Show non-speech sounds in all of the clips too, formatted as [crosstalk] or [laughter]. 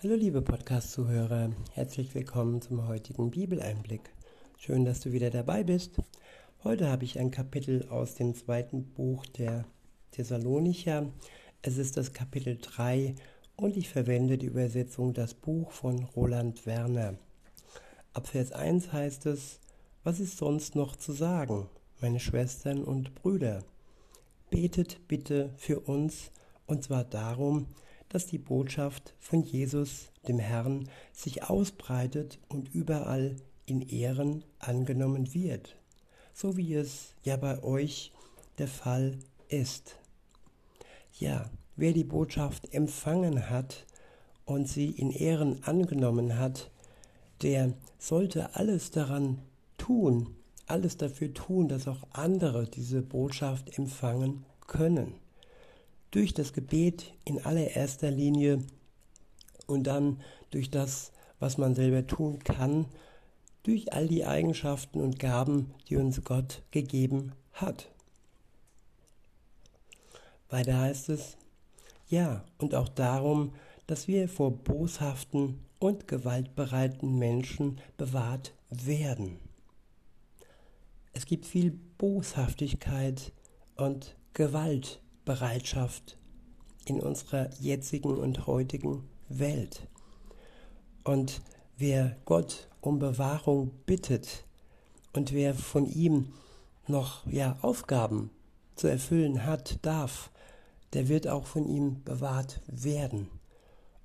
Hallo liebe Podcast-Zuhörer, herzlich willkommen zum heutigen Bibeleinblick. Schön, dass du wieder dabei bist. Heute habe ich ein Kapitel aus dem zweiten Buch der Thessalonicher. Es ist das Kapitel 3 und ich verwende die Übersetzung Das Buch von Roland Werner. Ab Vers 1 heißt es, was ist sonst noch zu sagen, meine Schwestern und Brüder? Betet bitte für uns, und zwar darum, dass die Botschaft von Jesus, dem Herrn, sich ausbreitet und überall in Ehren angenommen wird, so wie es ja bei euch der Fall ist. Ja, wer die Botschaft empfangen hat und sie in Ehren angenommen hat, der sollte alles daran tun, alles dafür tun, dass auch andere diese Botschaft empfangen können durch das Gebet in allererster Linie und dann durch das, was man selber tun kann, durch all die Eigenschaften und Gaben, die uns Gott gegeben hat. Weiter heißt es, ja, und auch darum, dass wir vor boshaften und gewaltbereiten Menschen bewahrt werden. Es gibt viel Boshaftigkeit und Gewalt Bereitschaft in unserer jetzigen und heutigen Welt. Und wer Gott um Bewahrung bittet und wer von ihm noch ja Aufgaben zu erfüllen hat, darf, der wird auch von ihm bewahrt werden.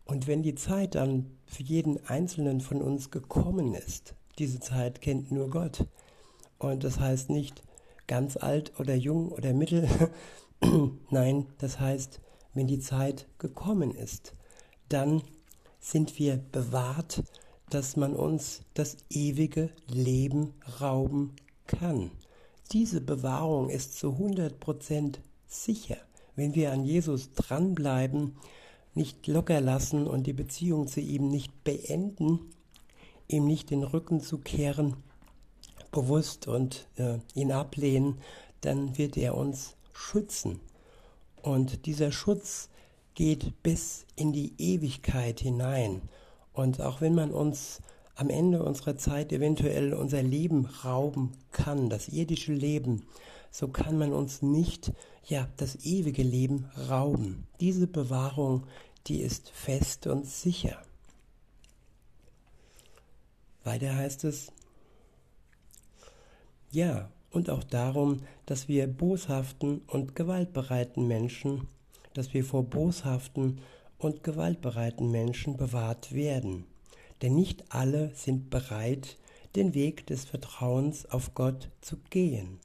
Und wenn die Zeit dann für jeden einzelnen von uns gekommen ist, diese Zeit kennt nur Gott. Und das heißt nicht ganz alt oder jung oder mittel, [clears throat] Nein, das heißt, wenn die Zeit gekommen ist, dann sind wir bewahrt, dass man uns das ewige Leben rauben kann. Diese Bewahrung ist zu 100% sicher. Wenn wir an Jesus dranbleiben, nicht locker lassen und die Beziehung zu ihm nicht beenden, ihm nicht den Rücken zu kehren, bewusst und äh, ihn ablehnen, dann wird er uns schützen. Und dieser Schutz geht bis in die Ewigkeit hinein. Und auch wenn man uns am Ende unserer Zeit eventuell unser Leben rauben kann, das irdische Leben, so kann man uns nicht, ja, das ewige Leben rauben. Diese Bewahrung, die ist fest und sicher. Weiter heißt es, ja, und auch darum, dass wir boshaften und gewaltbereiten Menschen, dass wir vor boshaften und gewaltbereiten Menschen bewahrt werden. Denn nicht alle sind bereit, den Weg des Vertrauens auf Gott zu gehen.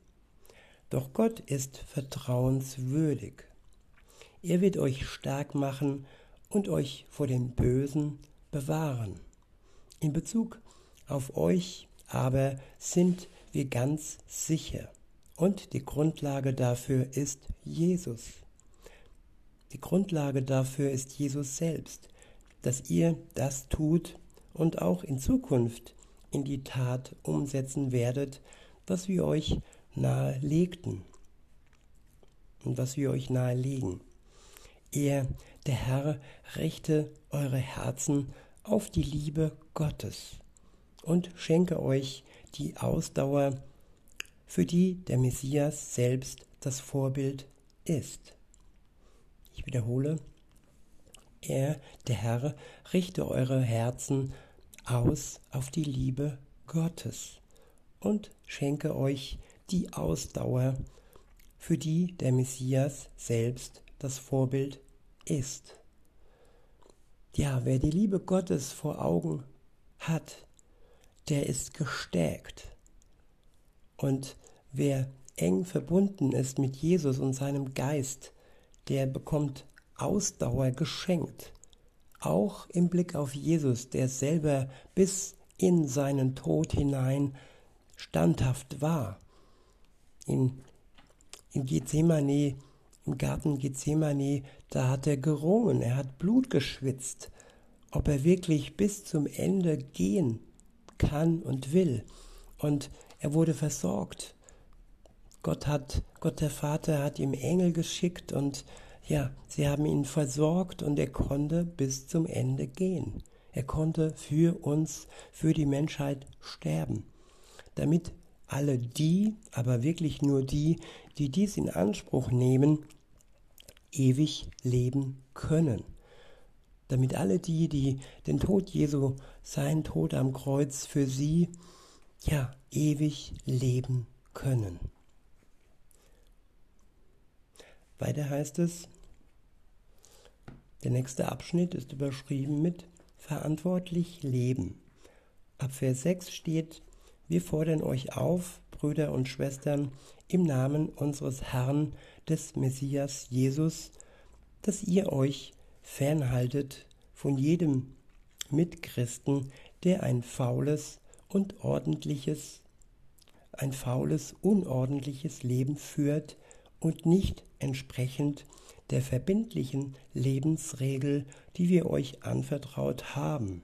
Doch Gott ist vertrauenswürdig. Er wird euch stark machen und euch vor dem Bösen bewahren. In Bezug auf euch aber sind wir ganz sicher. Und die Grundlage dafür ist Jesus. Die Grundlage dafür ist Jesus selbst, dass ihr das tut und auch in Zukunft in die Tat umsetzen werdet, was wir euch nahelegten und was wir euch nahelegen. Er, der Herr, richte eure Herzen auf die Liebe Gottes und schenke euch die Ausdauer, für die der Messias selbst das Vorbild ist. Ich wiederhole, er, der Herr, richte eure Herzen aus auf die Liebe Gottes und schenke euch die Ausdauer, für die der Messias selbst das Vorbild ist. Ja, wer die Liebe Gottes vor Augen hat, der ist gestärkt. Und wer eng verbunden ist mit Jesus und seinem Geist, der bekommt Ausdauer geschenkt. Auch im Blick auf Jesus, der selber bis in seinen Tod hinein standhaft war. In, in Gethsemane, im Garten Gethsemane, da hat er gerungen, er hat Blut geschwitzt, ob er wirklich bis zum Ende gehen kann und will. Und er wurde versorgt. Gott hat, Gott der Vater hat ihm Engel geschickt und ja, sie haben ihn versorgt und er konnte bis zum Ende gehen. Er konnte für uns, für die Menschheit sterben, damit alle die, aber wirklich nur die, die dies in Anspruch nehmen, ewig leben können. Damit alle die, die den Tod Jesu, sein Tod am Kreuz für sie, ja, ewig leben können. Weiter heißt es, der nächste Abschnitt ist überschrieben mit verantwortlich leben. Ab Vers 6 steht, wir fordern euch auf, Brüder und Schwestern, im Namen unseres Herrn, des Messias Jesus, dass ihr euch fernhaltet von jedem Mitchristen, der ein faules und ordentliches, ein faules, unordentliches Leben führt und nicht entsprechend der verbindlichen Lebensregel, die wir euch anvertraut haben.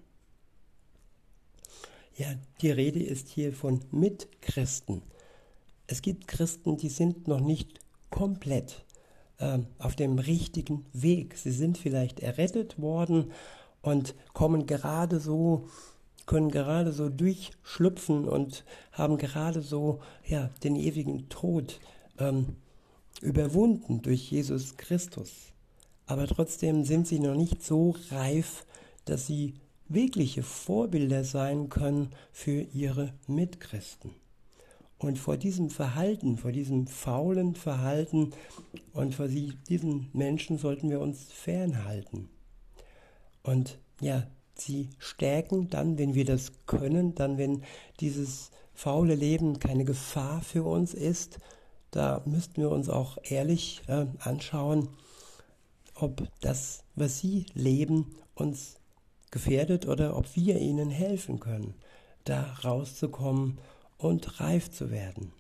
Ja, die Rede ist hier von Mitchristen. Es gibt Christen, die sind noch nicht komplett äh, auf dem richtigen Weg. Sie sind vielleicht errettet worden und kommen gerade so, können gerade so durchschlüpfen und haben gerade so ja, den ewigen Tod ähm, überwunden durch Jesus Christus. Aber trotzdem sind sie noch nicht so reif, dass sie wirkliche Vorbilder sein können für ihre Mitchristen. Und vor diesem Verhalten, vor diesem faulen Verhalten und vor diesen Menschen sollten wir uns fernhalten. Und ja, sie stärken dann, wenn wir das können, dann, wenn dieses faule Leben keine Gefahr für uns ist, da müssten wir uns auch ehrlich äh, anschauen, ob das, was sie leben, uns gefährdet oder ob wir ihnen helfen können, da rauszukommen und reif zu werden.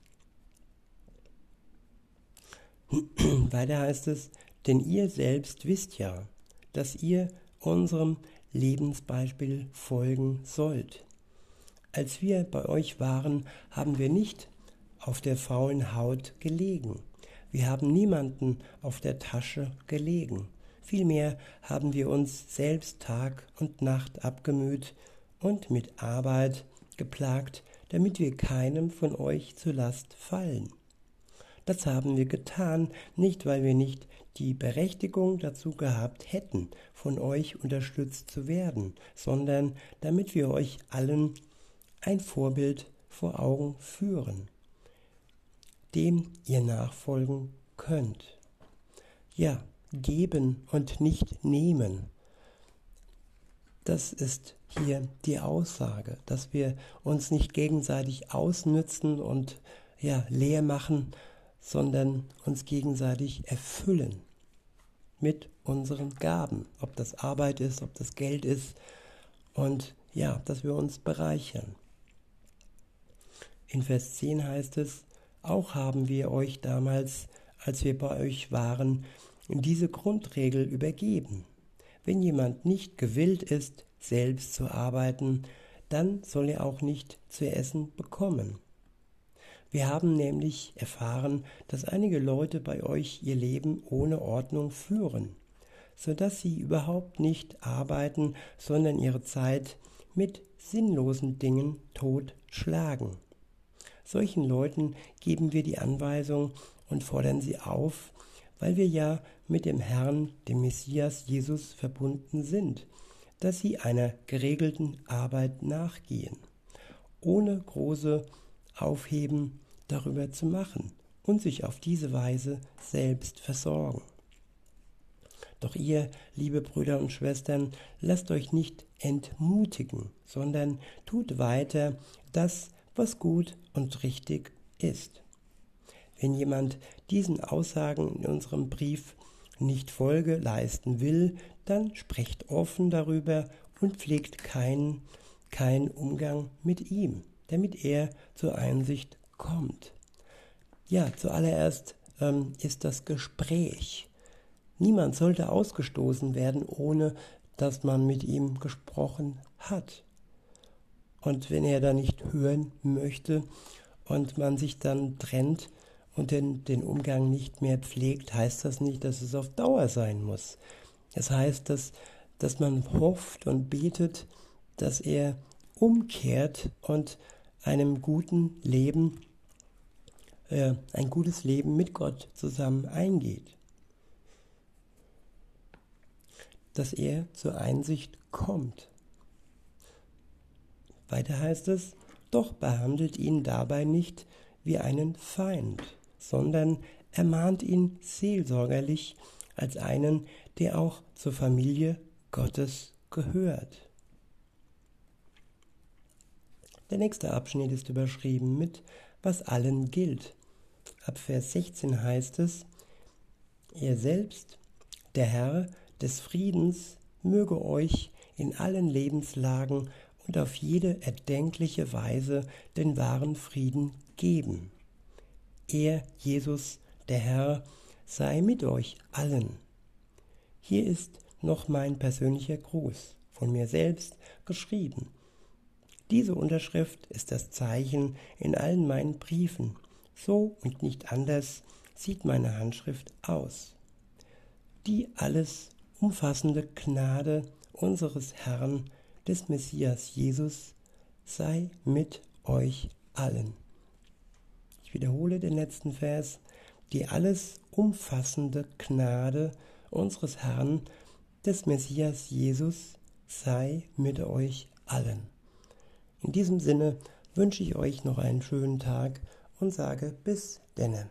[clears throat] Weiter heißt es, denn ihr selbst wisst ja, dass ihr unserem Lebensbeispiel folgen sollt. Als wir bei euch waren, haben wir nicht auf der faulen Haut gelegen. Wir haben niemanden auf der Tasche gelegen. Vielmehr haben wir uns selbst Tag und Nacht abgemüht und mit Arbeit geplagt, damit wir keinem von euch zur Last fallen. Das haben wir getan, nicht weil wir nicht die Berechtigung dazu gehabt hätten, von euch unterstützt zu werden, sondern damit wir euch allen ein Vorbild vor Augen führen dem ihr nachfolgen könnt. Ja, geben und nicht nehmen. Das ist hier die Aussage, dass wir uns nicht gegenseitig ausnützen und ja, leer machen, sondern uns gegenseitig erfüllen mit unseren Gaben, ob das Arbeit ist, ob das Geld ist und ja, dass wir uns bereichern. In Vers 10 heißt es, auch haben wir euch damals, als wir bei euch waren, diese Grundregel übergeben. Wenn jemand nicht gewillt ist, selbst zu arbeiten, dann soll er auch nicht zu essen bekommen. Wir haben nämlich erfahren, dass einige Leute bei euch ihr Leben ohne Ordnung führen, so dass sie überhaupt nicht arbeiten, sondern ihre Zeit mit sinnlosen Dingen totschlagen. Solchen Leuten geben wir die Anweisung und fordern sie auf, weil wir ja mit dem Herrn, dem Messias Jesus verbunden sind, dass sie einer geregelten Arbeit nachgehen, ohne große Aufheben darüber zu machen und sich auf diese Weise selbst versorgen. Doch ihr, liebe Brüder und Schwestern, lasst euch nicht entmutigen, sondern tut weiter das, was gut und richtig ist. Wenn jemand diesen Aussagen in unserem Brief nicht Folge leisten will, dann sprecht offen darüber und pflegt keinen keinen Umgang mit ihm, damit er zur Einsicht kommt. Ja, zuallererst ähm, ist das Gespräch. Niemand sollte ausgestoßen werden, ohne dass man mit ihm gesprochen hat. Und wenn er da nicht hören möchte und man sich dann trennt und den, den Umgang nicht mehr pflegt, heißt das nicht, dass es auf Dauer sein muss. Es das heißt, dass, dass man hofft und betet, dass er umkehrt und einem guten Leben, äh, ein gutes Leben mit Gott zusammen eingeht. Dass er zur Einsicht kommt. Weiter heißt es, doch behandelt ihn dabei nicht wie einen Feind, sondern ermahnt ihn seelsorgerlich als einen, der auch zur Familie Gottes gehört. Der nächste Abschnitt ist überschrieben mit was allen gilt. Ab Vers 16 heißt es, ihr selbst, der Herr des Friedens, möge euch in allen Lebenslagen und auf jede erdenkliche Weise den wahren Frieden geben. Er, Jesus, der Herr, sei mit euch allen. Hier ist noch mein persönlicher Gruß, von mir selbst geschrieben. Diese Unterschrift ist das Zeichen in allen meinen Briefen. So und nicht anders sieht meine Handschrift aus. Die alles umfassende Gnade unseres Herrn des Messias Jesus sei mit euch allen. Wiederhole den letzten Vers. Die alles umfassende Gnade unseres Herrn des Messias Jesus sei mit euch allen. In diesem Sinne wünsche ich euch noch einen schönen Tag und sage bis denne.